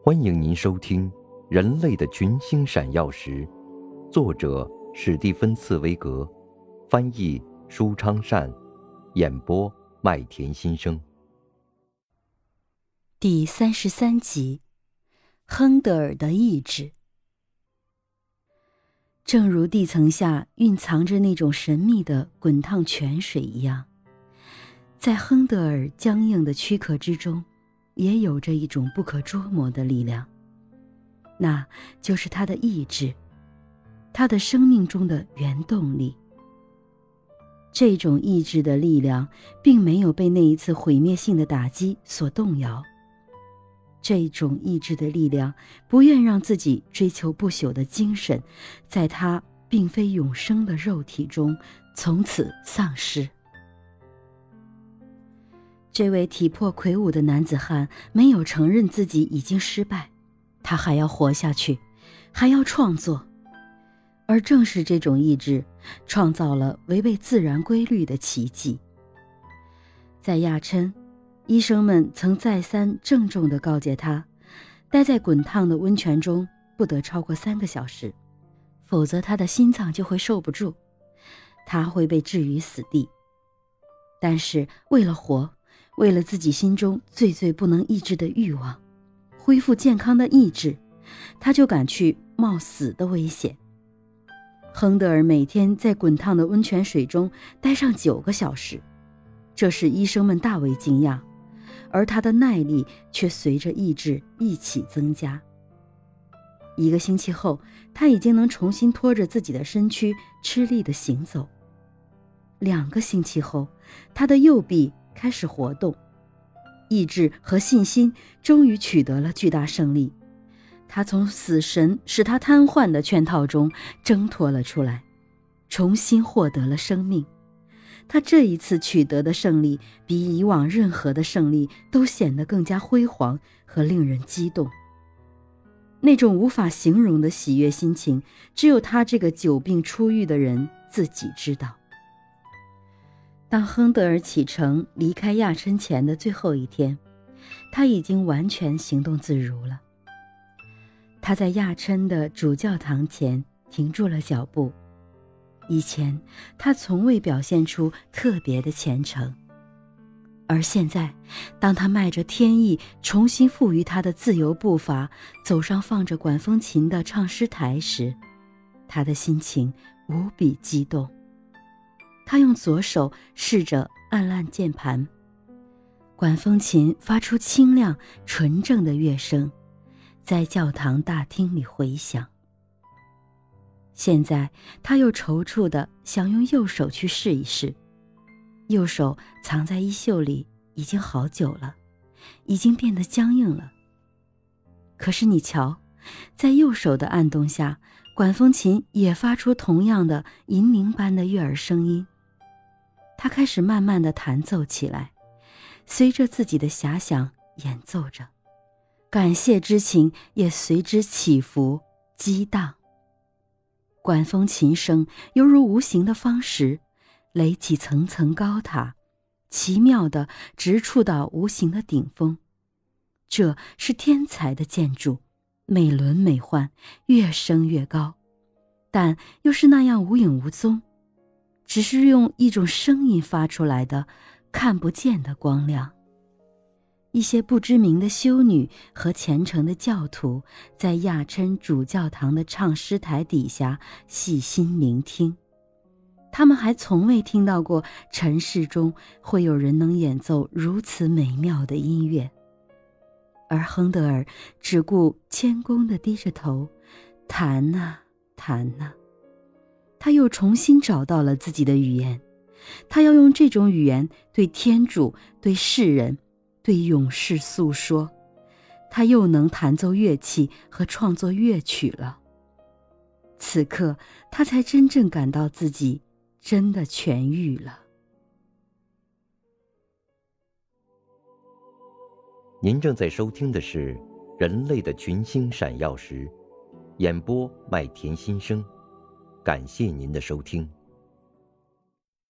欢迎您收听《人类的群星闪耀时》，作者史蒂芬·茨威格，翻译舒昌善，演播麦田心声。第三十三集，亨德尔的意志。正如地层下蕴藏着那种神秘的滚烫泉水一样，在亨德尔僵硬的躯壳之中。也有着一种不可捉摸的力量，那就是他的意志，他的生命中的原动力。这种意志的力量并没有被那一次毁灭性的打击所动摇。这种意志的力量不愿让自己追求不朽的精神，在他并非永生的肉体中从此丧失。这位体魄魁梧的男子汉没有承认自己已经失败，他还要活下去，还要创作，而正是这种意志，创造了违背自然规律的奇迹。在亚琛，医生们曾再三郑重地告诫他，待在滚烫的温泉中不得超过三个小时，否则他的心脏就会受不住，他会被置于死地。但是为了活，为了自己心中最最不能抑制的欲望，恢复健康的意志，他就敢去冒死的危险。亨德尔每天在滚烫的温泉水中待上九个小时，这使医生们大为惊讶，而他的耐力却随着意志一起增加。一个星期后，他已经能重新拖着自己的身躯吃力地行走。两个星期后，他的右臂。开始活动，意志和信心终于取得了巨大胜利。他从死神使他瘫痪的圈套中挣脱了出来，重新获得了生命。他这一次取得的胜利，比以往任何的胜利都显得更加辉煌和令人激动。那种无法形容的喜悦心情，只有他这个久病初愈的人自己知道。当亨德尔启程离开亚琛前的最后一天，他已经完全行动自如了。他在亚琛的主教堂前停住了脚步。以前他从未表现出特别的虔诚，而现在，当他迈着天意重新赋予他的自由步伐，走上放着管风琴的唱诗台时，他的心情无比激动。他用左手试着按按键盘，管风琴发出清亮纯正的乐声，在教堂大厅里回响。现在他又踌躇的想用右手去试一试，右手藏在衣袖里已经好久了，已经变得僵硬了。可是你瞧，在右手的按动下，管风琴也发出同样的银铃般的悦耳声音。他开始慢慢的弹奏起来，随着自己的遐想演奏着，感谢之情也随之起伏激荡。管风琴声犹如无形的方石，垒起层层高塔，奇妙的直触到无形的顶峰。这是天才的建筑，美轮美奂，越升越高，但又是那样无影无踪。只是用一种声音发出来的，看不见的光亮。一些不知名的修女和虔诚的教徒在亚琛主教堂的唱诗台底下细心聆听，他们还从未听到过尘世中会有人能演奏如此美妙的音乐。而亨德尔只顾谦恭地低着头，弹呐弹呐。他又重新找到了自己的语言，他要用这种语言对天主、对世人、对勇士诉说。他又能弹奏乐器和创作乐曲了。此刻，他才真正感到自己真的痊愈了。您正在收听的是《人类的群星闪耀时》，演播麦田心声。感谢您的收听。